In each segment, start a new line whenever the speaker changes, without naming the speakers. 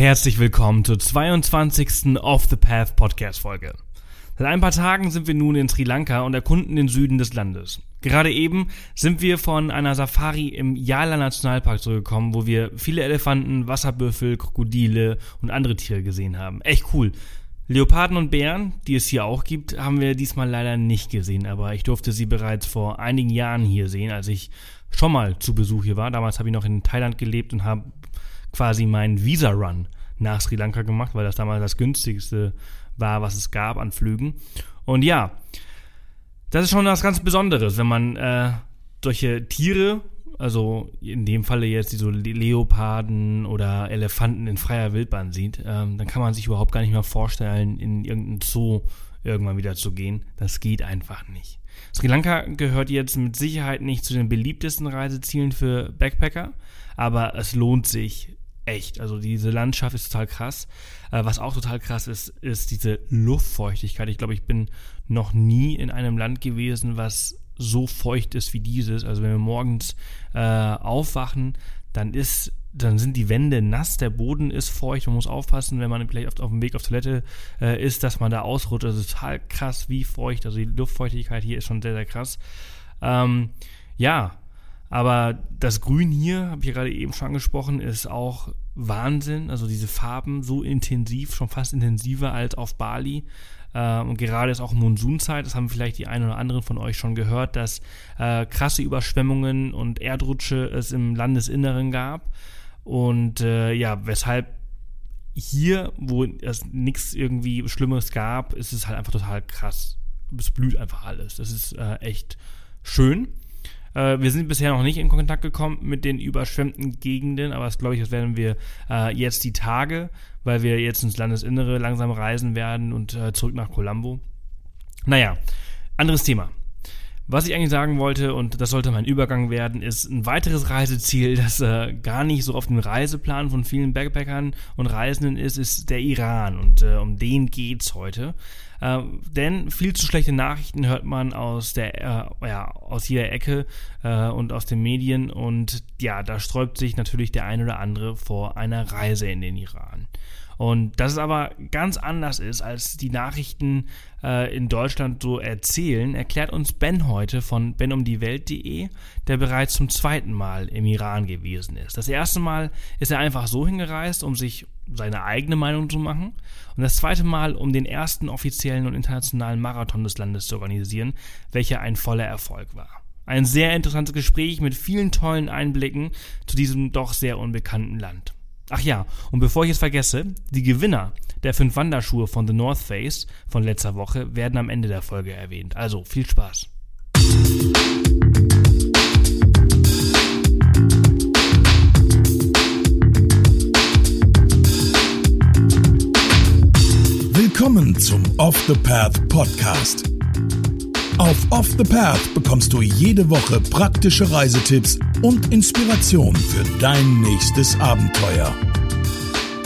Herzlich willkommen zur 22. Off the Path Podcast Folge. Seit ein paar Tagen sind wir nun in Sri Lanka und erkunden den Süden des Landes. Gerade eben sind wir von einer Safari im Yala Nationalpark zurückgekommen, wo wir viele Elefanten, Wasserbüffel, Krokodile und andere Tiere gesehen haben. Echt cool. Leoparden und Bären, die es hier auch gibt, haben wir diesmal leider nicht gesehen, aber ich durfte sie bereits vor einigen Jahren hier sehen, als ich schon mal zu Besuch hier war. Damals habe ich noch in Thailand gelebt und habe quasi meinen Visa-Run nach Sri Lanka gemacht, weil das damals das günstigste war, was es gab an Flügen. Und ja, das ist schon was ganz Besonderes, wenn man äh, solche Tiere, also in dem Falle jetzt diese Leoparden oder Elefanten in freier Wildbahn sieht, ähm, dann kann man sich überhaupt gar nicht mehr vorstellen, in irgendein Zoo irgendwann wieder zu gehen. Das geht einfach nicht. Sri Lanka gehört jetzt mit Sicherheit nicht zu den beliebtesten Reisezielen für Backpacker, aber es lohnt sich echt. Also diese Landschaft ist total krass. Äh, was auch total krass ist, ist diese Luftfeuchtigkeit. Ich glaube, ich bin noch nie in einem Land gewesen, was so feucht ist wie dieses. Also wenn wir morgens äh, aufwachen, dann ist dann sind die Wände nass, der Boden ist feucht, man muss aufpassen, wenn man vielleicht auf, auf dem Weg auf Toilette äh, ist, dass man da ausrutscht. Ist total krass, wie feucht. Also die Luftfeuchtigkeit hier ist schon sehr, sehr krass. Ähm, ja, aber das Grün hier, habe ich ja gerade eben schon angesprochen, ist auch Wahnsinn. Also diese Farben so intensiv, schon fast intensiver als auf Bali. Äh, und gerade ist auch Monsunzeit, das haben vielleicht die einen oder anderen von euch schon gehört, dass äh, krasse Überschwemmungen und Erdrutsche es im Landesinneren gab. Und äh, ja, weshalb hier, wo es nichts irgendwie Schlimmes gab, ist es halt einfach total krass. Es blüht einfach alles. Das ist äh, echt schön. Äh, wir sind bisher noch nicht in Kontakt gekommen mit den überschwemmten Gegenden, aber das glaube ich, das werden wir äh, jetzt die Tage, weil wir jetzt ins Landesinnere langsam reisen werden und äh, zurück nach Colombo. Naja, anderes Thema. Was ich eigentlich sagen wollte, und das sollte mein Übergang werden, ist ein weiteres Reiseziel, das äh, gar nicht so auf dem Reiseplan von vielen Backpackern und Reisenden ist, ist der Iran. Und äh, um den geht's heute. Äh, denn viel zu schlechte Nachrichten hört man aus der, äh, ja, aus jeder Ecke äh, und aus den Medien. Und ja, da sträubt sich natürlich der ein oder andere vor einer Reise in den Iran. Und dass es aber ganz anders ist, als die Nachrichten äh, in Deutschland so erzählen, erklärt uns Ben heute von benumdiewelt.de, der bereits zum zweiten Mal im Iran gewesen ist. Das erste Mal ist er einfach so hingereist, um sich seine eigene Meinung zu machen. Und das zweite Mal, um den ersten offiziellen und internationalen Marathon des Landes zu organisieren, welcher ein voller Erfolg war. Ein sehr interessantes Gespräch mit vielen tollen Einblicken zu diesem doch sehr unbekannten Land. Ach ja, und bevor ich es vergesse, die Gewinner der fünf Wanderschuhe von The North Face von letzter Woche werden am Ende der Folge erwähnt. Also viel Spaß.
Willkommen zum Off the Path Podcast. Auf Off the Path bekommst du jede Woche praktische Reisetipps und Inspiration für dein nächstes Abenteuer.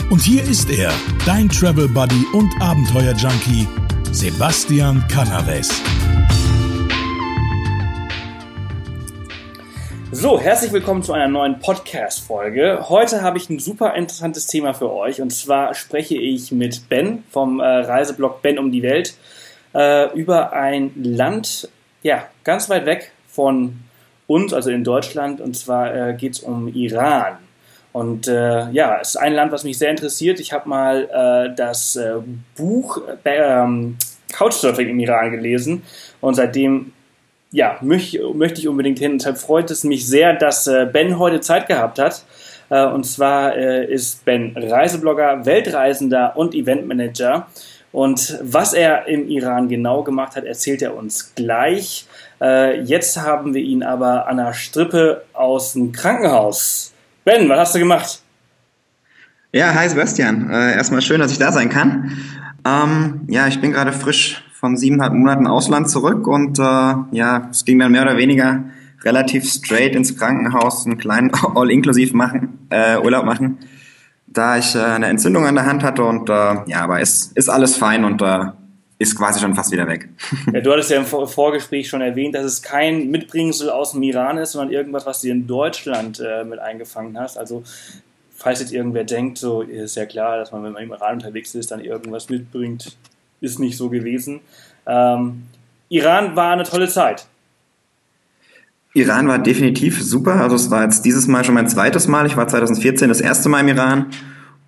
Und hier ist er, dein Travel Buddy und Abenteuer Junkie, Sebastian Canaves.
So, herzlich willkommen zu einer neuen Podcast-Folge. Heute habe ich ein super interessantes Thema für euch und zwar spreche ich mit Ben vom äh, Reiseblog Ben um die Welt äh, über ein Land, ja, ganz weit weg von uns, also in Deutschland, und zwar äh, geht es um Iran. Und äh, ja, es ist ein Land, was mich sehr interessiert. Ich habe mal äh, das äh, Buch äh, ähm, Couchsurfing im Iran gelesen und seitdem ja, möch, möchte ich unbedingt hin. Deshalb freut es mich sehr, dass äh, Ben heute Zeit gehabt hat. Äh, und zwar ist Ben Reiseblogger, Weltreisender und Eventmanager. Und was er im Iran genau gemacht hat, erzählt er uns gleich. Äh, jetzt haben wir ihn aber an der Strippe aus dem Krankenhaus. Ben, was hast du gemacht?
Ja, hi Sebastian. Äh, erstmal schön, dass ich da sein kann. Ähm, ja, ich bin gerade frisch von siebeneinhalb Monaten Ausland zurück und äh, ja, es ging dann mehr oder weniger relativ straight ins Krankenhaus, einen kleinen All-Inklusiv machen, äh, Urlaub machen da ich äh, eine Entzündung an der Hand hatte und äh, ja, aber ist, ist alles fein und äh, ist quasi schon fast wieder weg.
Ja, du hattest ja im Vorgespräch schon erwähnt, dass es kein Mitbringsel aus dem Iran ist, sondern irgendwas, was du in Deutschland äh, mit eingefangen hast. Also falls jetzt irgendwer denkt, so ist ja klar, dass man, wenn man im Iran unterwegs ist, dann irgendwas mitbringt, ist nicht so gewesen. Ähm, Iran war eine tolle Zeit.
Iran war definitiv super. Also es war jetzt dieses Mal schon mein zweites Mal. Ich war 2014 das erste Mal im Iran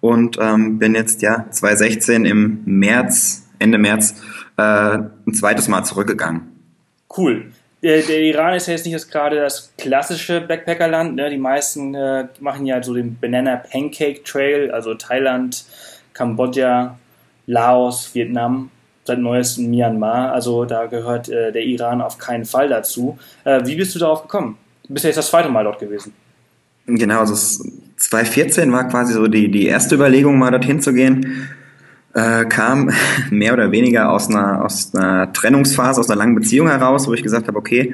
und ähm, bin jetzt ja 2016 im März, Ende März, äh, ein zweites Mal zurückgegangen.
Cool. Der, der Iran ist ja jetzt nicht das, gerade das klassische Backpackerland. Ne? Die meisten äh, machen ja so den Banana Pancake Trail, also Thailand, Kambodscha, Laos, Vietnam seit neuestem Myanmar. Also da gehört äh, der Iran auf keinen Fall dazu. Äh, wie bist du darauf gekommen? Du bist ja jetzt das zweite Mal dort gewesen.
Genau, also 2014 war quasi so die, die erste Überlegung, mal dorthin zu gehen. Äh, kam mehr oder weniger aus einer, aus einer Trennungsphase, aus einer langen Beziehung heraus, wo ich gesagt habe, okay,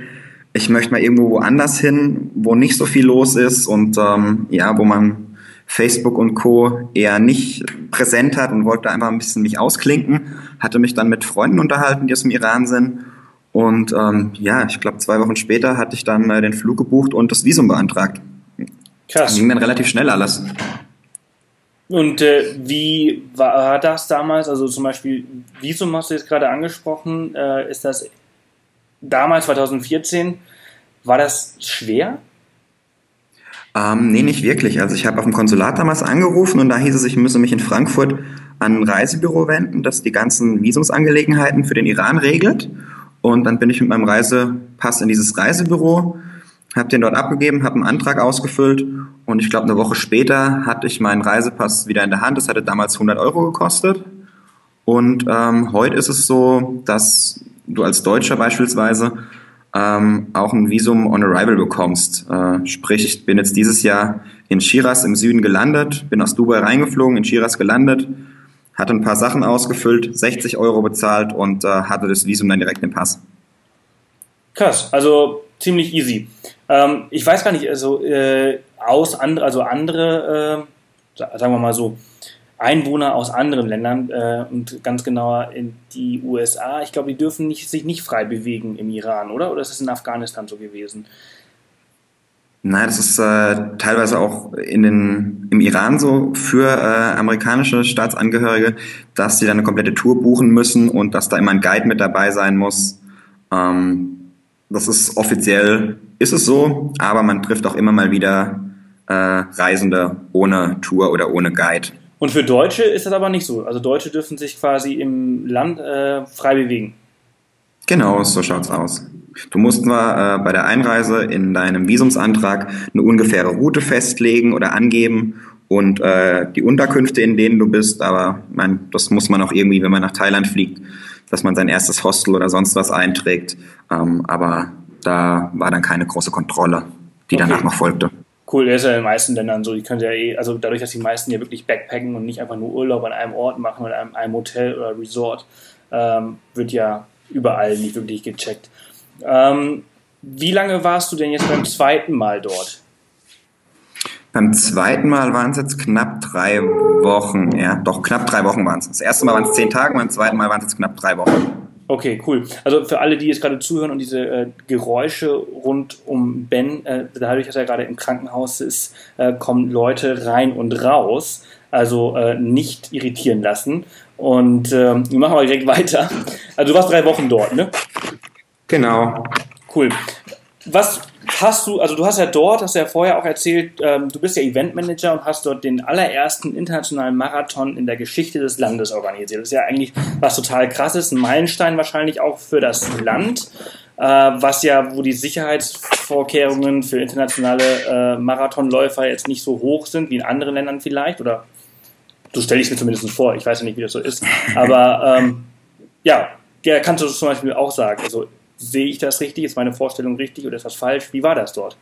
ich möchte mal irgendwo woanders hin, wo nicht so viel los ist und ähm, ja, wo man Facebook und Co. eher nicht präsent hat und wollte einfach ein bisschen mich ausklinken. Hatte mich dann mit Freunden unterhalten, die aus dem Iran sind. Und ähm, ja, ich glaube, zwei Wochen später hatte ich dann äh, den Flug gebucht und das Visum beantragt. Krass. Ging dann relativ schnell alles.
Und äh, wie war das damals? Also zum Beispiel Visum hast du jetzt gerade angesprochen. Äh, ist das damals 2014? War das schwer?
Ähm, nee, nicht wirklich. Also ich habe auf dem Konsulat damals angerufen und da hieß es, ich müsse mich in Frankfurt an ein Reisebüro wenden, das die ganzen Visumsangelegenheiten für den Iran regelt. Und dann bin ich mit meinem Reisepass in dieses Reisebüro, habe den dort abgegeben, habe einen Antrag ausgefüllt und ich glaube eine Woche später hatte ich meinen Reisepass wieder in der Hand. Das hatte damals 100 Euro gekostet. Und ähm, heute ist es so, dass du als Deutscher beispielsweise ähm, auch ein Visum on Arrival bekommst. Äh, sprich, ich bin jetzt dieses Jahr in Shiraz im Süden gelandet, bin aus Dubai reingeflogen, in Shiraz gelandet, hatte ein paar Sachen ausgefüllt, 60 Euro bezahlt und äh, hatte das Visum dann direkt im Pass.
Krass, also ziemlich easy. Ähm, ich weiß gar nicht, also äh, aus andere, also andere, äh, sagen wir mal so, Einwohner aus anderen Ländern äh, und ganz genauer in die USA. Ich glaube, die dürfen nicht, sich nicht frei bewegen im Iran, oder? Oder ist es in Afghanistan so gewesen?
Nein, das ist äh, teilweise auch in den, im Iran so für äh, amerikanische Staatsangehörige, dass sie dann eine komplette Tour buchen müssen und dass da immer ein Guide mit dabei sein muss. Ähm, das ist offiziell, ist es so, aber man trifft auch immer mal wieder äh, Reisende ohne Tour oder ohne Guide.
Und für Deutsche ist das aber nicht so. Also Deutsche dürfen sich quasi im Land äh, frei bewegen.
Genau, so schaut's aus. Du musst zwar äh, bei der Einreise in deinem Visumsantrag eine ungefähre Route festlegen oder angeben und äh, die Unterkünfte, in denen du bist, aber mein, das muss man auch irgendwie, wenn man nach Thailand fliegt, dass man sein erstes Hostel oder sonst was einträgt. Ähm, aber da war dann keine große Kontrolle, die okay. danach noch folgte
cool, der ist ja in den meisten Ländern so, die können ja eh, also dadurch, dass die meisten ja wirklich backpacken und nicht einfach nur Urlaub an einem Ort machen oder einem, einem Hotel oder Resort, ähm, wird ja überall nicht wirklich gecheckt. Ähm, wie lange warst du denn jetzt beim zweiten Mal dort?
Beim zweiten Mal waren es jetzt knapp drei Wochen, ja, doch knapp drei Wochen waren es. Das erste Mal waren es zehn Tage, beim zweiten Mal waren es jetzt knapp drei Wochen.
Okay, cool. Also für alle, die jetzt gerade zuhören und diese äh, Geräusche rund um Ben, äh, dadurch, dass er gerade im Krankenhaus ist, äh, kommen Leute rein und raus. Also äh, nicht irritieren lassen. Und ähm, wir machen aber direkt weiter. Also du warst drei Wochen dort, ne?
Genau.
Cool. Was hast du, also du hast ja dort, hast du ja vorher auch erzählt, ähm, du bist ja Eventmanager und hast dort den allerersten internationalen Marathon in der Geschichte des Landes organisiert. Das ist ja eigentlich was total krasses, ein Meilenstein wahrscheinlich auch für das Land, äh, was ja, wo die Sicherheitsvorkehrungen für internationale äh, Marathonläufer jetzt nicht so hoch sind wie in anderen Ländern vielleicht, oder so stelle ich es mir zumindest vor, ich weiß ja nicht, wie das so ist, aber ähm, ja, der kannst du zum Beispiel auch sagen. Also sehe ich das richtig? Ist meine Vorstellung richtig oder ist das falsch? Wie war das dort?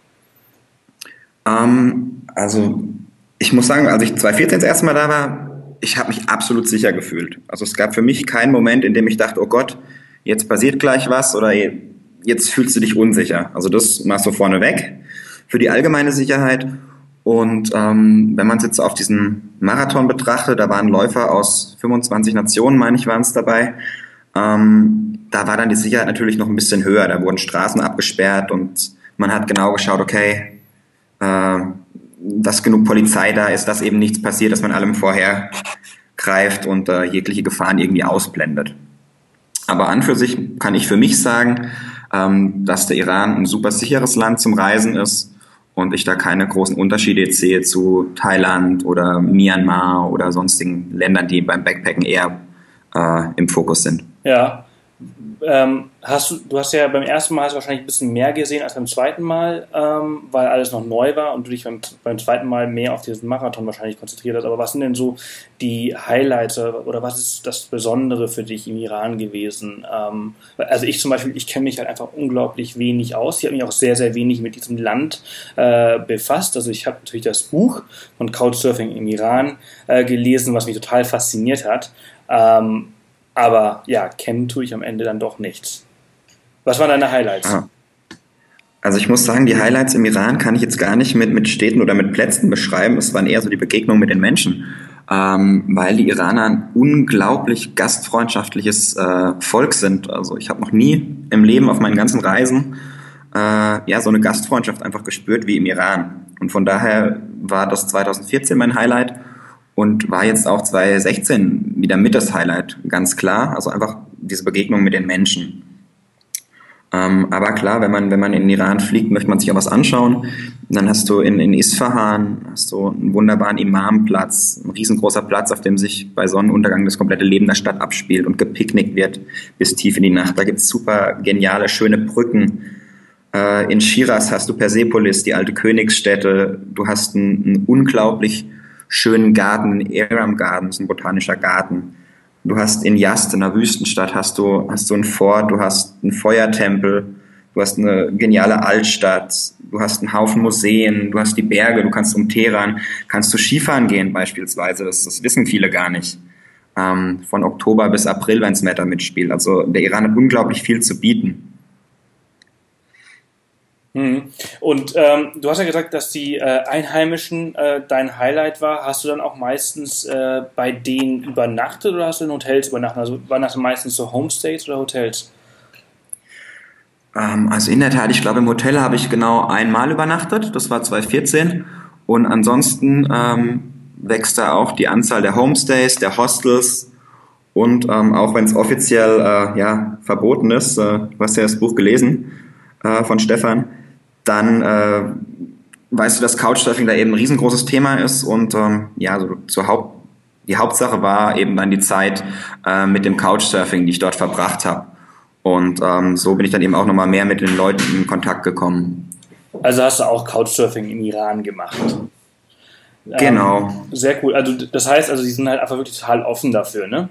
Ähm, also ich muss sagen, als ich 2014 das erste Mal da war, ich habe mich absolut sicher gefühlt. Also es gab für mich keinen Moment, in dem ich dachte, oh Gott, jetzt passiert gleich was oder jetzt fühlst du dich unsicher. Also das machst du vorne weg für die allgemeine Sicherheit. Und ähm, wenn man es jetzt auf diesen Marathon betrachtet, da waren Läufer aus 25 Nationen, meine ich, waren es dabei. Ähm, da war dann die Sicherheit natürlich noch ein bisschen höher. Da wurden Straßen abgesperrt und man hat genau geschaut, okay, äh, dass genug Polizei da ist, dass eben nichts passiert, dass man allem vorher greift und äh, jegliche Gefahren irgendwie ausblendet. Aber an für sich kann ich für mich sagen, ähm, dass der Iran ein super sicheres Land zum Reisen ist und ich da keine großen Unterschiede sehe zu Thailand oder Myanmar oder sonstigen Ländern, die beim Backpacken eher äh, im Fokus sind.
Ja, ähm, hast du, du hast ja beim ersten Mal wahrscheinlich ein bisschen mehr gesehen als beim zweiten Mal, ähm, weil alles noch neu war und du dich beim, beim zweiten Mal mehr auf diesen Marathon wahrscheinlich konzentriert hast. Aber was sind denn so die Highlights oder was ist das Besondere für dich im Iran gewesen? Ähm, also ich zum Beispiel, ich kenne mich halt einfach unglaublich wenig aus. Ich habe mich auch sehr, sehr wenig mit diesem Land äh, befasst. Also ich habe natürlich das Buch von Couchsurfing im Iran äh, gelesen, was mich total fasziniert hat. Ähm, aber ja, kennen tue ich am Ende dann doch nichts. Was waren deine Highlights? Ah.
Also ich muss sagen, die Highlights im Iran kann ich jetzt gar nicht mit, mit Städten oder mit Plätzen beschreiben. Es waren eher so die Begegnungen mit den Menschen, ähm, weil die Iraner ein unglaublich gastfreundschaftliches äh, Volk sind. Also ich habe noch nie im Leben auf meinen ganzen Reisen äh, ja so eine Gastfreundschaft einfach gespürt wie im Iran. Und von daher war das 2014 mein Highlight und war jetzt auch 2016 wieder mit das Highlight, ganz klar. Also einfach diese Begegnung mit den Menschen. Ähm, aber klar, wenn man, wenn man in den Iran fliegt, möchte man sich auch was anschauen. dann hast du in, in Isfahan hast du einen wunderbaren Imamplatz, ein riesengroßer Platz, auf dem sich bei Sonnenuntergang das komplette Leben der Stadt abspielt und gepicknickt wird bis tief in die Nacht. Da gibt's super geniale, schöne Brücken. Äh, in Shiraz hast du Persepolis, die alte Königsstätte. Du hast einen, einen unglaublich schönen Garten, in Aram Gardens, ein botanischer Garten. Du hast in Yast, in einer Wüstenstadt, hast du, hast du ein Fort, du hast einen Feuertempel, du hast eine geniale Altstadt, du hast einen Haufen Museen, du hast die Berge, du kannst um Teheran, kannst du Skifahren gehen beispielsweise, das, das wissen viele gar nicht. Ähm, von Oktober bis April, wenn das Wetter mitspielt. Also der Iran hat unglaublich viel zu bieten.
Mhm. Und ähm, du hast ja gesagt, dass die äh, Einheimischen äh, dein Highlight war. Hast du dann auch meistens äh, bei denen übernachtet oder hast du in Hotels übernachtet? Also waren das meistens so Homestays oder Hotels?
Ähm, also in der Tat, ich glaube im Hotel habe ich genau einmal übernachtet. Das war 2014. Und ansonsten ähm, wächst da auch die Anzahl der Homestays, der Hostels. Und ähm, auch wenn es offiziell äh, ja, verboten ist, äh, du hast ja das Buch gelesen äh, von Stefan, dann äh, weißt du, dass Couchsurfing da eben ein riesengroßes Thema ist und ähm, ja, so zur Haupt, die Hauptsache war eben dann die Zeit äh, mit dem Couchsurfing, die ich dort verbracht habe. Und ähm, so bin ich dann eben auch nochmal mehr mit den Leuten in Kontakt gekommen.
Also hast du auch Couchsurfing im Iran gemacht?
Genau.
Ähm, sehr cool. Also das heißt, also die sind halt einfach wirklich total offen dafür, ne?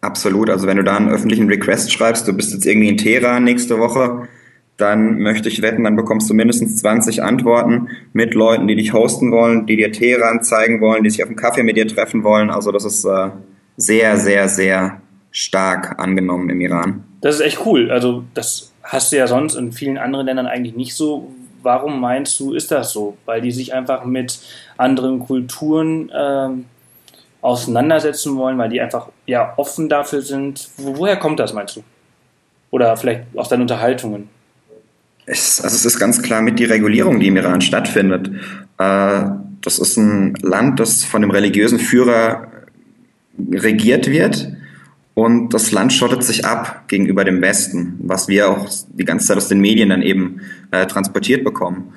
Absolut. Also wenn du da einen öffentlichen Request schreibst, du bist jetzt irgendwie in Teheran nächste Woche, dann möchte ich wetten, dann bekommst du mindestens 20 Antworten mit Leuten, die dich hosten wollen, die dir Teheran zeigen wollen, die sich auf einen Kaffee mit dir treffen wollen. Also das ist äh, sehr, sehr, sehr stark angenommen im Iran.
Das ist echt cool. Also das hast du ja sonst in vielen anderen Ländern eigentlich nicht so. Warum meinst du, ist das so? Weil die sich einfach mit anderen Kulturen ähm, auseinandersetzen wollen, weil die einfach ja offen dafür sind. Woher kommt das, meinst du? Oder vielleicht aus deinen Unterhaltungen?
Es, also es ist ganz klar mit die Regulierung, die im Iran stattfindet. Äh, das ist ein Land, das von dem religiösen Führer regiert wird. Und das Land schottet sich ab gegenüber dem Westen, was wir auch die ganze Zeit aus den Medien dann eben äh, transportiert bekommen.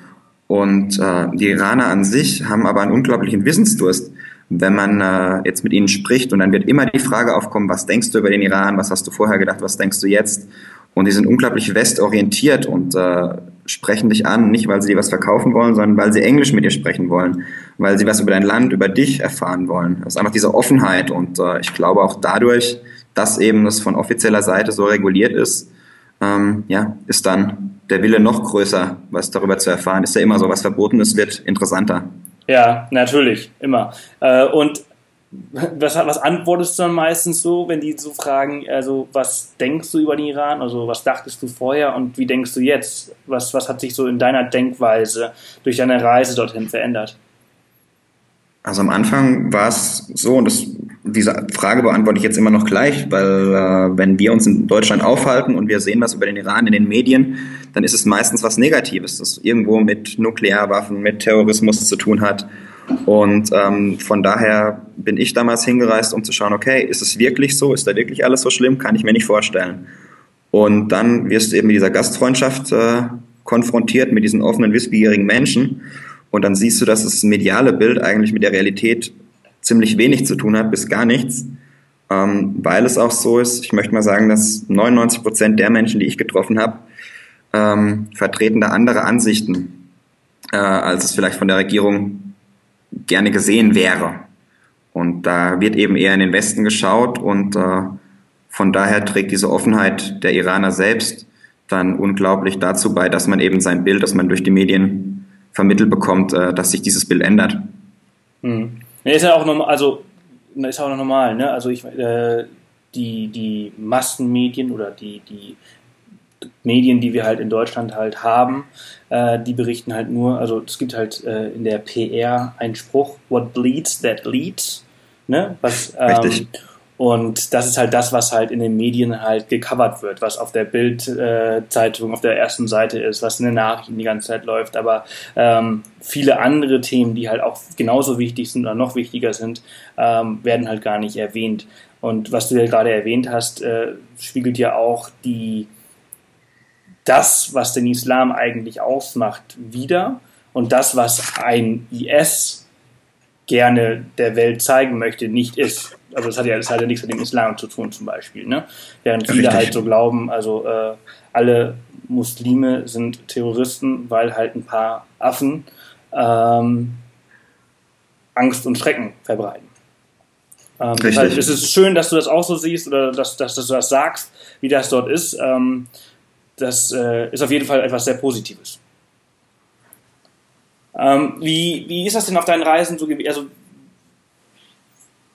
Und äh, die Iraner an sich haben aber einen unglaublichen Wissensdurst. Wenn man äh, jetzt mit ihnen spricht und dann wird immer die Frage aufkommen, was denkst du über den Iran, was hast du vorher gedacht, was denkst du jetzt? Und die sind unglaublich westorientiert und äh, sprechen dich an, nicht weil sie dir was verkaufen wollen, sondern weil sie Englisch mit dir sprechen wollen, weil sie was über dein Land, über dich erfahren wollen. Das ist einfach diese Offenheit und äh, ich glaube auch dadurch, dass eben das von offizieller Seite so reguliert ist, ähm, ja, ist dann der Wille noch größer, was darüber zu erfahren. Ist ja immer so, was verboten ist, wird interessanter.
Ja, natürlich, immer. Äh, und was, was antwortest du dann meistens so, wenn die so fragen, also was denkst du über den Iran, also was dachtest du vorher und wie denkst du jetzt? Was, was hat sich so in deiner Denkweise durch deine Reise dorthin verändert?
Also am Anfang war es so, und das diese Frage beantworte ich jetzt immer noch gleich, weil äh, wenn wir uns in Deutschland aufhalten und wir sehen was über den Iran in den Medien, dann ist es meistens was Negatives, das irgendwo mit Nuklearwaffen, mit Terrorismus zu tun hat. Und ähm, von daher bin ich damals hingereist, um zu schauen, okay, ist es wirklich so? Ist da wirklich alles so schlimm? Kann ich mir nicht vorstellen. Und dann wirst du eben mit dieser Gastfreundschaft äh, konfrontiert, mit diesen offenen, wissbegierigen Menschen. Und dann siehst du, dass das mediale Bild eigentlich mit der Realität ziemlich wenig zu tun hat, bis gar nichts. Ähm, weil es auch so ist, ich möchte mal sagen, dass 99 Prozent der Menschen, die ich getroffen habe, ähm, vertreten da andere Ansichten, äh, als es vielleicht von der Regierung gerne gesehen wäre. Und da wird eben eher in den Westen geschaut und äh, von daher trägt diese Offenheit der Iraner selbst dann unglaublich dazu bei, dass man eben sein Bild, das man durch die Medien vermittelt bekommt, äh, dass sich dieses Bild ändert.
Ja, ist ja auch normal, also ist auch normal, ne? Also ich äh, die, die Massenmedien oder die, die Medien, die wir halt in Deutschland halt haben, äh, die berichten halt nur, also es gibt halt äh, in der PR einen Spruch, what bleeds, that leads. Ne? Was, ähm, Richtig. Und das ist halt das, was halt in den Medien halt gecovert wird, was auf der Bild-Zeitung äh, auf der ersten Seite ist, was in den Nachrichten die ganze Zeit läuft. Aber ähm, viele andere Themen, die halt auch genauso wichtig sind oder noch wichtiger sind, ähm, werden halt gar nicht erwähnt. Und was du ja gerade erwähnt hast, äh, spiegelt ja auch die das, was den Islam eigentlich ausmacht, wieder. Und das, was ein IS gerne der Welt zeigen möchte, nicht ist. Also das hat ja, das hat ja nichts mit dem Islam zu tun zum Beispiel. Ne? Während viele Richtig. halt so glauben, also äh, alle Muslime sind Terroristen, weil halt ein paar Affen ähm, Angst und Schrecken verbreiten. Ähm, ist es schön, dass du das auch so siehst oder dass, dass, dass du das sagst, wie das dort ist. Ähm, das äh, ist auf jeden Fall etwas sehr Positives. Ähm, wie, wie ist das denn auf deinen Reisen so gewesen? Also,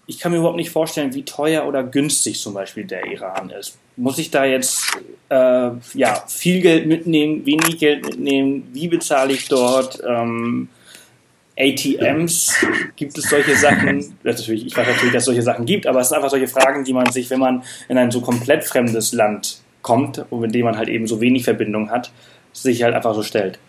ich kann mir überhaupt nicht vorstellen, wie teuer oder günstig zum Beispiel der Iran ist. Muss ich da jetzt äh, ja, viel Geld mitnehmen, wenig Geld mitnehmen? Wie bezahle ich dort? Ähm, ATMs, gibt es solche Sachen? Natürlich, ich weiß natürlich, dass es solche Sachen gibt, aber es sind einfach solche Fragen, die man sich, wenn man in ein so komplett fremdes Land kommt und mit dem man halt eben so wenig Verbindung hat, sich halt einfach so stellt.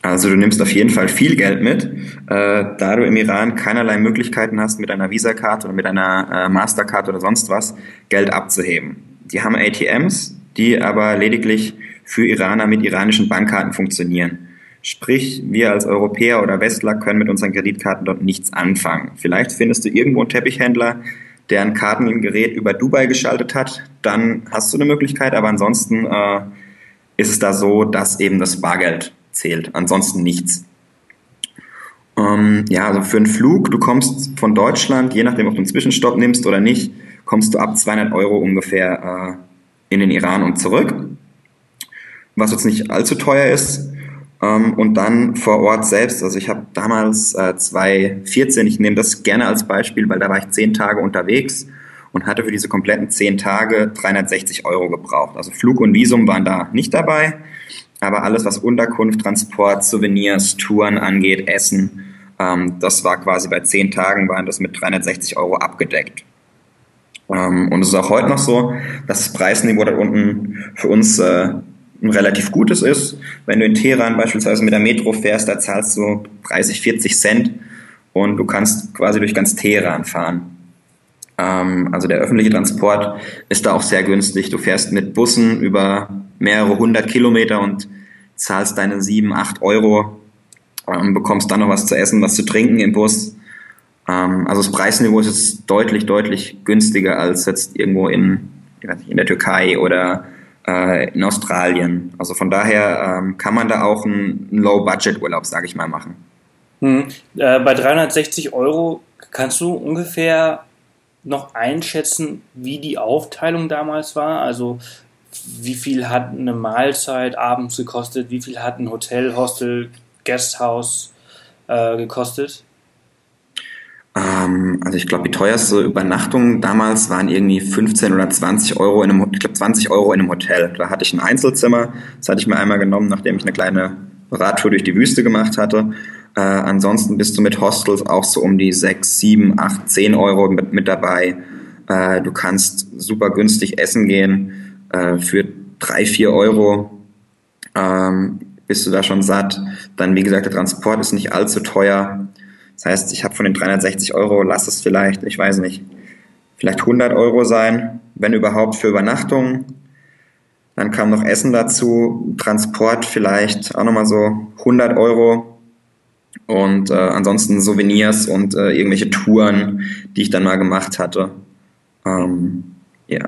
Also du nimmst auf jeden Fall viel Geld mit, äh, da du im Iran keinerlei Möglichkeiten hast, mit einer Visa-Karte oder mit einer äh, Mastercard oder sonst was Geld abzuheben. Die haben ATMs, die aber lediglich für Iraner mit iranischen Bankkarten funktionieren. Sprich, wir als Europäer oder Westler können mit unseren Kreditkarten dort nichts anfangen. Vielleicht findest du irgendwo einen Teppichhändler, der ein Kartengerät über Dubai geschaltet hat, dann hast du eine Möglichkeit, aber ansonsten äh, ist es da so, dass eben das Bargeld zählt, ansonsten nichts. Ähm, ja, also für einen Flug, du kommst von Deutschland, je nachdem, ob du einen Zwischenstopp nimmst oder nicht, kommst du ab 200 Euro ungefähr äh, in den Iran und zurück, was jetzt nicht allzu teuer ist. Ähm, und dann vor Ort selbst, also ich habe damals äh, 2014, ich nehme das gerne als Beispiel, weil da war ich zehn Tage unterwegs und hatte für diese kompletten zehn Tage 360 Euro gebraucht. Also Flug und Visum waren da nicht dabei, aber alles, was Unterkunft, Transport, Souvenirs, Touren angeht, Essen, ähm, das war quasi bei zehn Tagen, waren das mit 360 Euro abgedeckt. Ähm, und es ist auch heute noch so, dass das Preisniveau da unten für uns äh, ein relativ gutes ist. Wenn du in Teheran beispielsweise mit der Metro fährst, da zahlst du 30, 40 Cent und du kannst quasi durch ganz Teheran fahren. Ähm, also der öffentliche Transport ist da auch sehr günstig. Du fährst mit Bussen über mehrere hundert Kilometer und zahlst deine sieben, acht Euro, ähm, bekommst dann noch was zu essen, was zu trinken im Bus. Ähm, also das Preisniveau ist jetzt deutlich, deutlich günstiger als jetzt irgendwo in, in der Türkei oder äh, in Australien. Also von daher ähm, kann man da auch einen, Low-Budget-Urlaub, sage ich mal, machen.
Hm. Äh, bei 360 Euro kannst du ungefähr noch einschätzen, wie die Aufteilung damals war? Also wie viel hat eine Mahlzeit abends gekostet? Wie viel hat ein Hotel, Hostel, Guesthouse äh, gekostet?
Ähm, also ich glaube, die teuerste Übernachtung damals waren irgendwie 15 oder 20 Euro in einem, ich glaube 20 Euro in einem Hotel. Da hatte ich ein Einzelzimmer, das hatte ich mir einmal genommen, nachdem ich eine kleine Radtour durch die Wüste gemacht hatte. Äh, ansonsten bist du mit Hostels auch so um die 6, 7, 8, 10 Euro mit, mit dabei. Äh, du kannst super günstig essen gehen äh, für 3, 4 Euro. Ähm, bist du da schon satt. Dann, wie gesagt, der Transport ist nicht allzu teuer. Das heißt, ich habe von den 360 Euro, lass es vielleicht, ich weiß nicht, vielleicht 100 Euro sein, wenn überhaupt für Übernachtung. Dann kam noch Essen dazu, Transport vielleicht auch nochmal so 100 Euro und äh, ansonsten Souvenirs und äh, irgendwelche Touren, die ich dann mal gemacht hatte. Ähm, ja.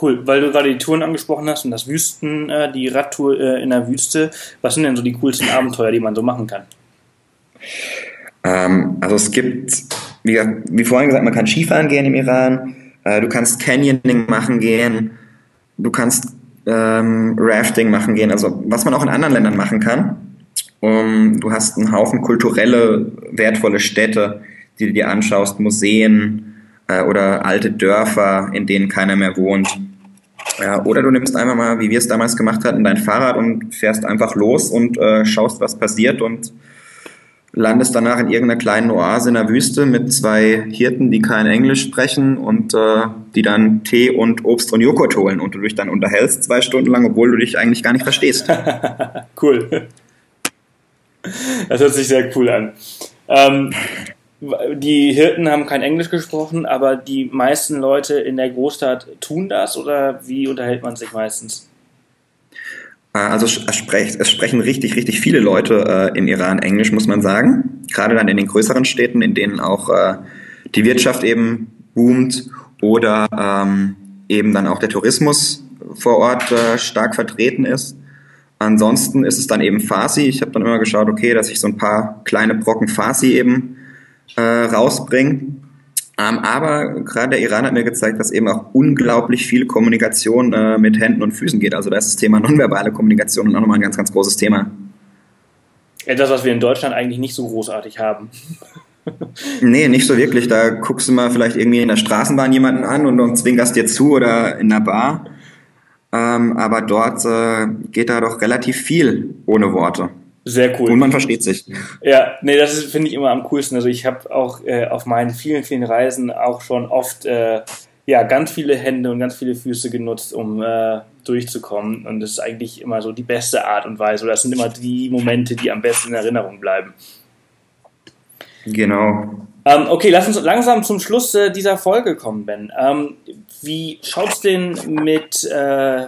Cool, weil du gerade die Touren angesprochen hast und das Wüsten, äh, die Radtour äh, in der Wüste. Was sind denn so die coolsten Abenteuer, die man so machen kann?
Ähm, also es gibt, wie, wie, vorhin gesagt, man kann Skifahren gehen im Iran, äh, du kannst Canyoning machen gehen, du kannst ähm, Rafting machen gehen, also was man auch in anderen Ländern machen kann. Um, du hast einen Haufen kulturelle, wertvolle Städte, die du dir anschaust, Museen äh, oder alte Dörfer, in denen keiner mehr wohnt. Ja, oder du nimmst einfach mal, wie wir es damals gemacht hatten, dein Fahrrad und fährst einfach los und äh, schaust, was passiert und landest danach in irgendeiner kleinen Oase in der Wüste mit zwei Hirten, die kein Englisch sprechen und äh, die dann Tee und Obst und Joghurt holen und du dich dann unterhältst zwei Stunden lang, obwohl du dich eigentlich gar nicht verstehst.
cool. Das hört sich sehr cool an. Ähm, die Hirten haben kein Englisch gesprochen, aber die meisten Leute in der Großstadt tun das oder wie unterhält man sich meistens?
Äh, also es, sprechen richtig, richtig viele Leute äh, im Iran Englisch, muss man sagen. Gerade dann in den größeren Städten, in denen auch äh, die Wirtschaft eben boomt oder ähm, eben dann auch der Tourismus vor Ort äh, stark vertreten ist. Ansonsten ist es dann eben Farsi. Ich habe dann immer geschaut, okay, dass ich so ein paar kleine Brocken Farsi eben äh, rausbringe. Ähm, aber gerade der Iran hat mir gezeigt, dass eben auch unglaublich viel Kommunikation äh, mit Händen und Füßen geht. Also da ist das Thema nonverbale Kommunikation auch nochmal ein ganz, ganz großes Thema.
Etwas, was wir in Deutschland eigentlich nicht so großartig haben.
nee, nicht so wirklich. Da guckst du mal vielleicht irgendwie in der Straßenbahn jemanden an und, und zwinkerst dir zu oder in der Bar. Ähm, aber dort äh, geht da doch relativ viel ohne Worte.
Sehr cool.
Und man versteht sich.
Ja, nee, das finde ich immer am coolsten. Also ich habe auch äh, auf meinen vielen, vielen Reisen auch schon oft äh, ja, ganz viele Hände und ganz viele Füße genutzt, um äh, durchzukommen. Und das ist eigentlich immer so die beste Art und Weise. Das sind immer die Momente, die am besten in Erinnerung bleiben.
Genau.
Ähm, okay, lass uns langsam zum Schluss äh, dieser Folge kommen, Ben. Ähm, wie schaut's denn mit, äh,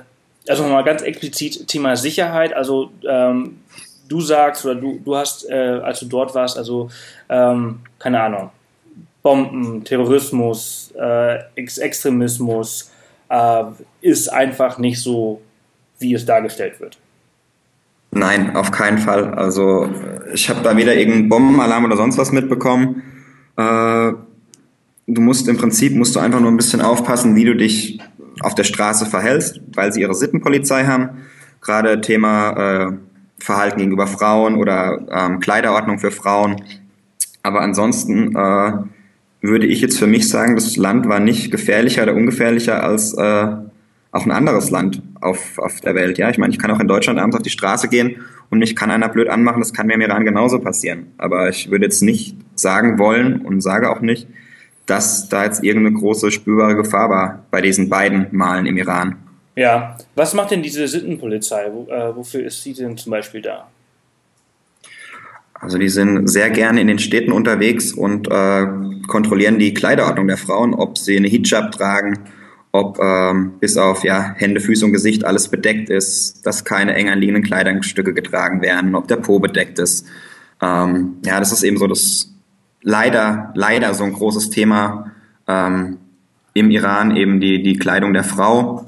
also nochmal ganz explizit Thema Sicherheit, also ähm, du sagst oder du, du hast, äh, als du dort warst, also ähm, keine Ahnung, Bomben, Terrorismus, äh, Ex Extremismus äh, ist einfach nicht so, wie es dargestellt wird.
Nein, auf keinen Fall. Also ich habe da weder irgendeinen Bombenalarm oder sonst was mitbekommen. Äh, du musst im Prinzip musst du einfach nur ein bisschen aufpassen, wie du dich auf der Straße verhältst, weil sie ihre Sittenpolizei haben. Gerade Thema äh, Verhalten gegenüber Frauen oder ähm, Kleiderordnung für Frauen. Aber ansonsten äh, würde ich jetzt für mich sagen, das Land war nicht gefährlicher oder ungefährlicher als äh, auch ein anderes Land auf, auf der Welt. Ja, ich meine, ich kann auch in Deutschland abends auf die Straße gehen und mich kann einer blöd anmachen, das kann mir im Iran genauso passieren. Aber ich würde jetzt nicht sagen wollen und sage auch nicht, dass da jetzt irgendeine große spürbare Gefahr war bei diesen beiden Malen im Iran.
Ja, was macht denn diese Sittenpolizei? Äh, wofür ist sie denn zum Beispiel da?
Also die sind sehr gerne in den Städten unterwegs und äh, kontrollieren die Kleiderordnung der Frauen, ob sie eine Hijab tragen, ob ähm, bis auf ja, Hände, Füße und Gesicht alles bedeckt ist, dass keine eng anliegenden Kleidungsstücke getragen werden, ob der Po bedeckt ist. Ähm, ja, das ist eben so das leider, leider so ein großes Thema ähm, im Iran, eben die, die Kleidung der Frau.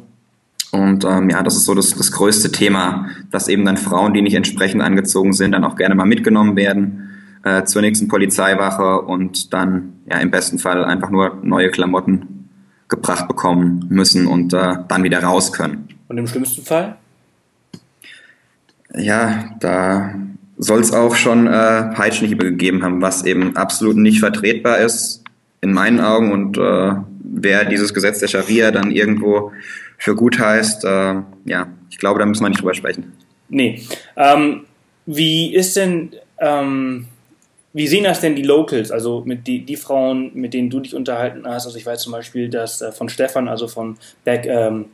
Und ähm, ja, das ist so das, das größte Thema, dass eben dann Frauen, die nicht entsprechend angezogen sind, dann auch gerne mal mitgenommen werden äh, zur nächsten Polizeiwache und dann ja im besten Fall einfach nur neue Klamotten gebracht bekommen müssen und äh, dann wieder raus können.
Und im schlimmsten Fall?
Ja, da soll es auch schon äh, Peitschenhiebe gegeben haben, was eben absolut nicht vertretbar ist in meinen Augen und äh, wer dieses Gesetz der Scharia dann irgendwo für gut heißt, äh, ja, ich glaube, da müssen wir nicht drüber sprechen.
Nee. Ähm, wie ist denn, ähm, wie sehen das denn die Locals, also mit die, die Frauen, mit denen du dich unterhalten hast? Also ich weiß zum Beispiel, dass äh, von Stefan, also von Back ähm,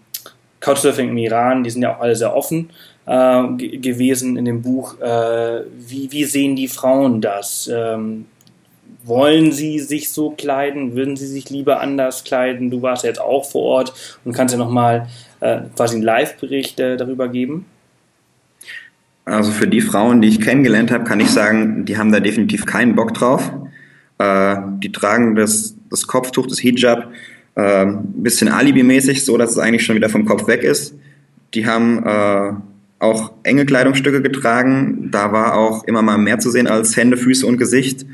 Couchsurfing im Iran, die sind ja auch alle sehr offen äh, gewesen in dem Buch. Äh, wie, wie sehen die Frauen das? Ähm, wollen sie sich so kleiden? Würden sie sich lieber anders kleiden? Du warst ja jetzt auch vor Ort und kannst ja nochmal äh, quasi einen Live-Bericht äh, darüber geben.
Also für die Frauen, die ich kennengelernt habe, kann ich sagen, die haben da definitiv keinen Bock drauf. Äh, die tragen das, das Kopftuch, das Hijab, äh, ein bisschen alibimäßig, so dass es eigentlich schon wieder vom Kopf weg ist. Die haben äh, auch enge Kleidungsstücke getragen. Da war auch immer mal mehr zu sehen als Hände, Füße und Gesicht.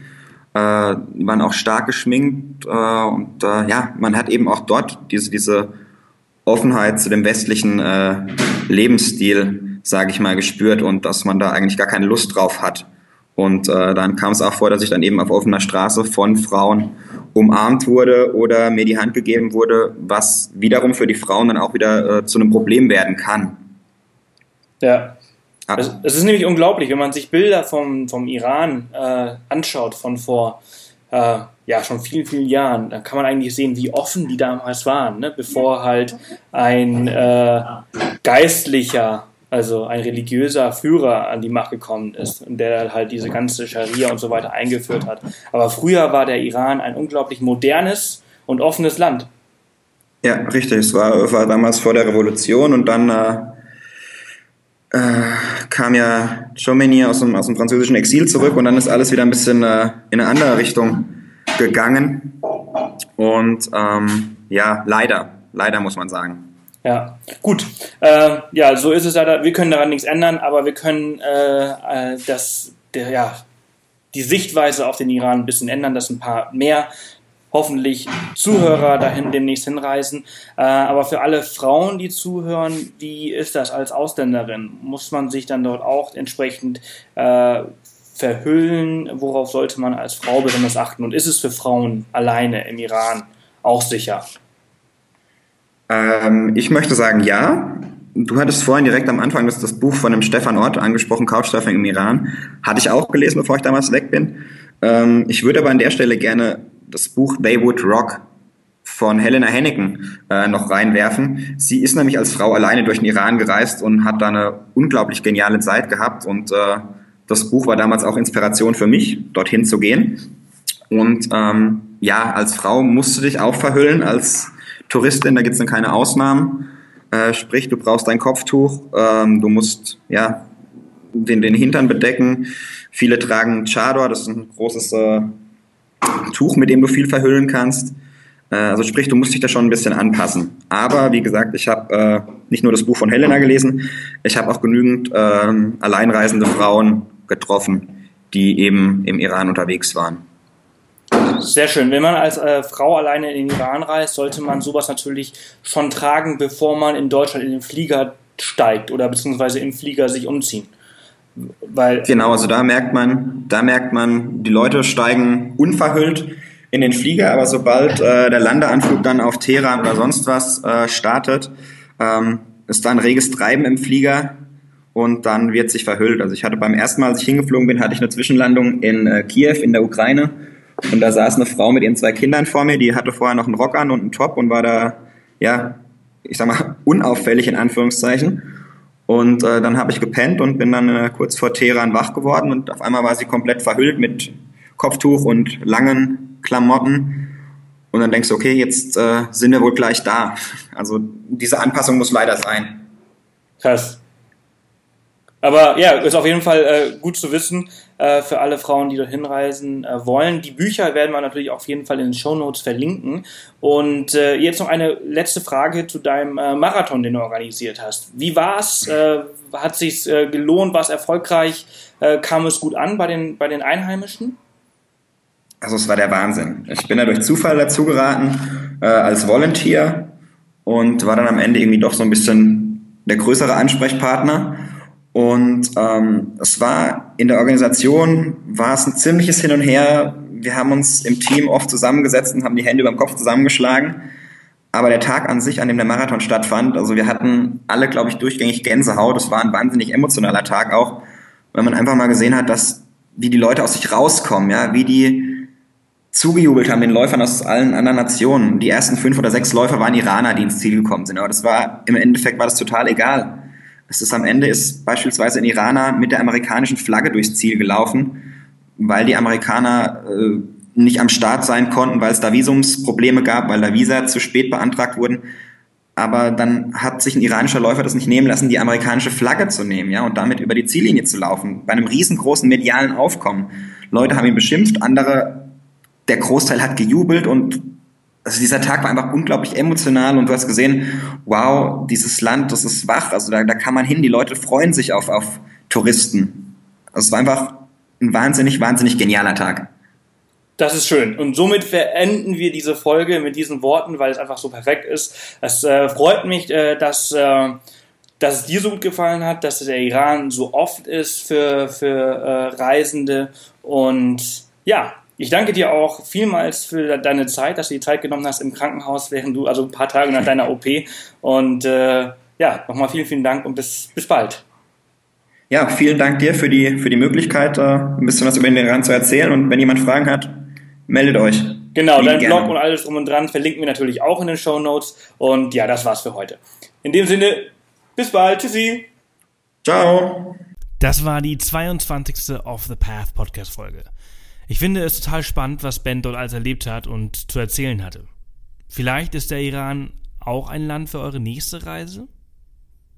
Äh, die waren auch stark geschminkt äh, und äh, ja, man hat eben auch dort diese, diese Offenheit zu dem westlichen äh, Lebensstil, sage ich mal, gespürt und dass man da eigentlich gar keine Lust drauf hat. Und äh, dann kam es auch vor, dass ich dann eben auf offener Straße von Frauen umarmt wurde oder mir die Hand gegeben wurde, was wiederum für die Frauen dann auch wieder äh, zu einem Problem werden kann.
Ja. Ah. Es, es, ist nämlich unglaublich, wenn man sich Bilder vom, vom Iran äh, anschaut von vor äh, ja schon vielen, vielen Jahren, dann kann man eigentlich sehen, wie offen die damals waren, ne? bevor halt ein äh, Geistlicher also ein religiöser Führer an die Macht gekommen ist und der halt diese ganze Scharia und so weiter eingeführt hat. Aber früher war der Iran ein unglaublich modernes und offenes Land.
Ja, richtig. Es war, war damals vor der Revolution und dann äh, kam ja Chomeni aus dem, aus dem französischen Exil zurück und dann ist alles wieder ein bisschen äh, in eine andere Richtung gegangen. Und ähm, ja, leider, leider muss man sagen.
Ja, gut. Äh, ja, so ist es leider. Wir können daran nichts ändern, aber wir können äh, äh, das, der, ja, die Sichtweise auf den Iran ein bisschen ändern, dass ein paar mehr hoffentlich Zuhörer dahin demnächst hinreisen. Äh, aber für alle Frauen, die zuhören, wie ist das als Ausländerin? Muss man sich dann dort auch entsprechend äh, verhüllen? Worauf sollte man als Frau besonders achten? Und ist es für Frauen alleine im Iran auch sicher?
Ähm, ich möchte sagen, ja. Du hattest vorhin direkt am Anfang das, das Buch von dem Stefan Ott angesprochen, Couchsurfing im Iran. Hatte ich auch gelesen, bevor ich damals weg bin. Ähm, ich würde aber an der Stelle gerne das Buch They Would Rock von Helena Henneken äh, noch reinwerfen. Sie ist nämlich als Frau alleine durch den Iran gereist und hat da eine unglaublich geniale Zeit gehabt. Und äh, das Buch war damals auch Inspiration für mich, dorthin zu gehen. Und ähm, ja, als Frau musst du dich auch verhüllen, als Touristin, da gibt es dann keine Ausnahmen. Äh, sprich, du brauchst ein Kopftuch, ähm, du musst ja den, den Hintern bedecken. Viele tragen Chador, das ist ein großes äh, Tuch, mit dem du viel verhüllen kannst. Äh, also sprich, du musst dich da schon ein bisschen anpassen. Aber wie gesagt, ich habe äh, nicht nur das Buch von Helena gelesen, ich habe auch genügend ähm, alleinreisende Frauen getroffen, die eben im Iran unterwegs waren.
Sehr schön. Wenn man als äh, Frau alleine in den Iran reist, sollte man sowas natürlich schon tragen, bevor man in Deutschland in den Flieger steigt oder beziehungsweise im Flieger sich umziehen.
Weil genau, also da merkt man, da merkt man, die Leute steigen unverhüllt in den Flieger, aber sobald äh, der Landeanflug dann auf Teheran oder sonst was äh, startet, ähm, ist da ein reges Treiben im Flieger und dann wird sich verhüllt. Also ich hatte beim ersten Mal, als ich hingeflogen bin, hatte ich eine Zwischenlandung in äh, Kiew in der Ukraine und da saß eine Frau mit ihren zwei Kindern vor mir, die hatte vorher noch einen Rock an und einen Top und war da, ja, ich sag mal, unauffällig in Anführungszeichen. Und äh, dann habe ich gepennt und bin dann äh, kurz vor Teheran wach geworden und auf einmal war sie komplett verhüllt mit Kopftuch und langen Klamotten. Und dann denkst du, okay, jetzt äh, sind wir wohl gleich da. Also diese Anpassung muss leider sein.
Krass. Aber ja, ist auf jeden Fall äh, gut zu wissen äh, für alle Frauen, die dorthin reisen äh, wollen. Die Bücher werden wir natürlich auf jeden Fall in den Show Notes verlinken. Und äh, jetzt noch eine letzte Frage zu deinem äh, Marathon, den du organisiert hast. Wie war's? Äh, hat sich's äh, gelohnt? War es erfolgreich? Kam es gut an bei den bei den Einheimischen?
Also es war der Wahnsinn. Ich bin da durch Zufall dazu geraten als Volunteer und war dann am Ende irgendwie doch so ein bisschen der größere Ansprechpartner und ähm, es war in der Organisation, war es ein ziemliches Hin und Her. Wir haben uns im Team oft zusammengesetzt und haben die Hände über dem Kopf zusammengeschlagen. Aber der Tag an sich, an dem der Marathon stattfand, also wir hatten alle, glaube ich, durchgängig Gänsehaut. Es war ein wahnsinnig emotionaler Tag auch, weil man einfach mal gesehen hat, dass wie die Leute aus sich rauskommen, ja, wie die zugejubelt haben den Läufern aus allen anderen Nationen. Die ersten fünf oder sechs Läufer waren Iraner, die ins Ziel gekommen sind. Aber das war, im Endeffekt war das total egal. Es ist am Ende ist beispielsweise ein Iraner mit der amerikanischen Flagge durchs Ziel gelaufen, weil die Amerikaner äh, nicht am Start sein konnten, weil es da Visumsprobleme gab, weil da Visa zu spät beantragt wurden. Aber dann hat sich ein iranischer Läufer das nicht nehmen lassen, die amerikanische Flagge zu nehmen, ja, und damit über die Ziellinie zu laufen. Bei einem riesengroßen medialen Aufkommen. Leute haben ihn beschimpft, andere, der Großteil hat gejubelt und also dieser Tag war einfach unglaublich emotional und du hast gesehen, wow, dieses Land, das ist wach, also da, da kann man hin, die Leute freuen sich auf, auf Touristen. Also es war einfach ein wahnsinnig, wahnsinnig genialer Tag.
Das ist schön. Und somit beenden wir diese Folge mit diesen Worten, weil es einfach so perfekt ist. Es äh, freut mich, äh, dass, äh, dass es dir so gut gefallen hat, dass der Iran so oft ist für, für äh, Reisende. Und ja, ich danke dir auch vielmals für deine Zeit, dass du die Zeit genommen hast im Krankenhaus, während du, also ein paar Tage nach deiner OP. Und äh, ja, nochmal vielen, vielen Dank und bis, bis bald.
Ja, vielen Dank dir für die, für die Möglichkeit, äh, ein bisschen was über den Iran zu erzählen. Und wenn jemand Fragen hat, meldet euch.
Genau, dein gerne. Blog und alles drum und dran verlinken wir natürlich auch in den Show Notes. Und ja, das war's für heute. In dem Sinne, bis bald. Tschüssi.
Ciao.
Das war die 22. Off the Path Podcast Folge. Ich finde es total spannend, was Ben dort alles erlebt hat und zu erzählen hatte. Vielleicht ist der Iran auch ein Land für eure nächste Reise?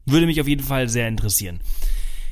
Würde mich auf jeden Fall sehr interessieren.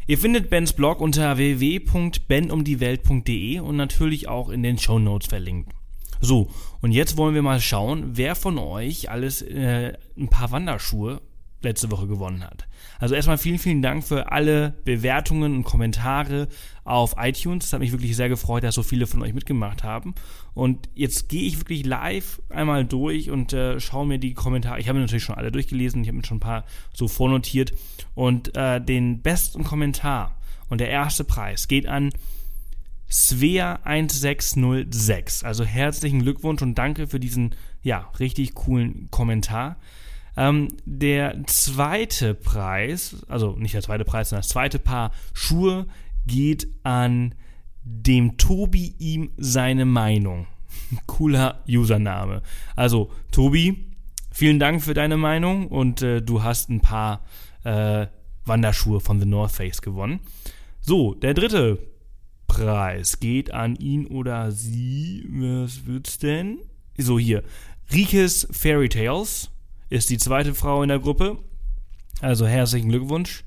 Ihr findet Bens Blog unter www.benumdiewelt.de und natürlich auch in den Show Notes verlinkt. So, und jetzt wollen wir mal schauen, wer von euch alles äh, ein paar Wanderschuhe letzte Woche gewonnen hat. Also erstmal vielen, vielen Dank für alle Bewertungen und Kommentare auf iTunes. Es hat mich wirklich sehr gefreut, dass so viele von euch mitgemacht haben. Und jetzt gehe ich wirklich live einmal durch und äh, schaue mir die Kommentare. Ich habe natürlich schon alle durchgelesen, ich habe mir schon ein paar so vornotiert. Und äh, den besten Kommentar und der erste Preis geht an Svea1606. Also herzlichen Glückwunsch und danke für diesen, ja, richtig coolen Kommentar. Ähm, der zweite Preis, also nicht der zweite Preis, sondern das zweite Paar Schuhe geht an dem Tobi ihm seine Meinung. Cooler Username. Also, Tobi, vielen Dank für deine Meinung und äh, du hast ein paar äh, Wanderschuhe von The North Face gewonnen. So, der dritte Preis geht an ihn oder sie. Was wird's denn? So, hier. Rikes Fairy Tales ist die zweite Frau in der Gruppe. Also herzlichen Glückwunsch.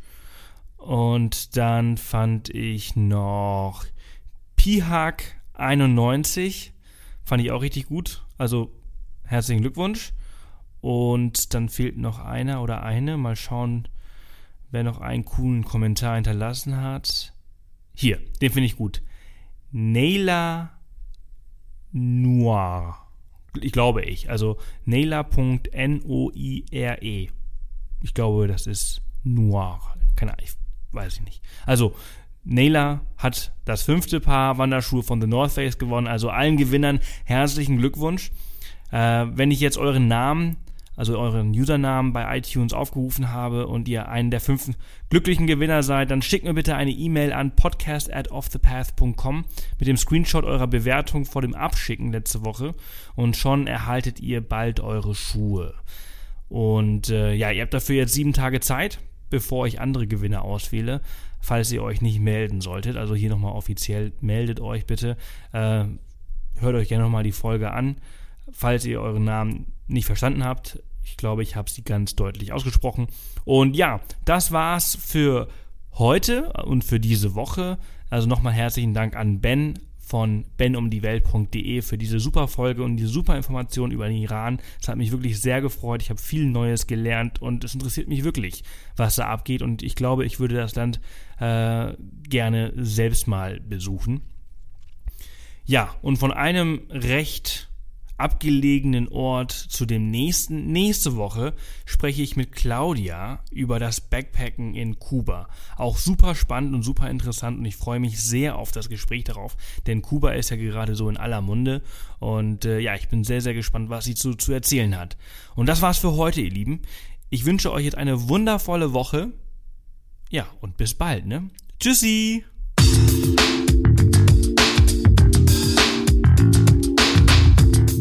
Und dann fand ich noch Pihak 91. Fand ich auch richtig gut. Also herzlichen Glückwunsch. Und dann fehlt noch einer oder eine. Mal schauen, wer noch einen coolen Kommentar hinterlassen hat. Hier, den finde ich gut. Neila Noir ich glaube ich. Also Naila.N-O-I-R-E. Ich glaube, das ist Noir. Keine Ahnung, weiß ich nicht. Also, Naila hat das fünfte Paar Wanderschuhe von The North Face gewonnen. Also allen Gewinnern herzlichen Glückwunsch. Äh, wenn ich jetzt euren Namen also euren Usernamen bei iTunes aufgerufen habe und ihr einen der fünf glücklichen Gewinner seid, dann schickt mir bitte eine E-Mail an podcast at offthepath.com mit dem Screenshot eurer Bewertung vor dem Abschicken letzte Woche und schon erhaltet ihr bald eure Schuhe. Und äh, ja, ihr habt dafür jetzt sieben Tage Zeit, bevor ich andere Gewinner auswähle, falls ihr euch nicht melden solltet. Also hier nochmal offiziell, meldet euch bitte. Äh, hört euch gerne nochmal die Folge an. Falls ihr euren Namen nicht verstanden habt, ich glaube, ich habe sie ganz deutlich ausgesprochen. Und ja, das war's für heute und für diese Woche. Also nochmal herzlichen Dank an Ben von benumdiewelt.de für diese super Folge und diese super Information über den Iran. Es hat mich wirklich sehr gefreut. Ich habe viel Neues gelernt und es interessiert mich wirklich, was da abgeht. Und ich glaube, ich würde das Land äh, gerne selbst mal besuchen. Ja, und von einem recht abgelegenen Ort zu dem nächsten. Nächste Woche spreche ich mit Claudia über das Backpacken in Kuba. Auch super spannend und super interessant und ich freue mich sehr auf das Gespräch darauf, denn Kuba ist ja gerade so in aller Munde und äh, ja, ich bin sehr, sehr gespannt, was sie zu, zu erzählen hat. Und das war's für heute, ihr Lieben. Ich wünsche euch jetzt eine wundervolle Woche. Ja, und bis bald, ne? Tschüssi!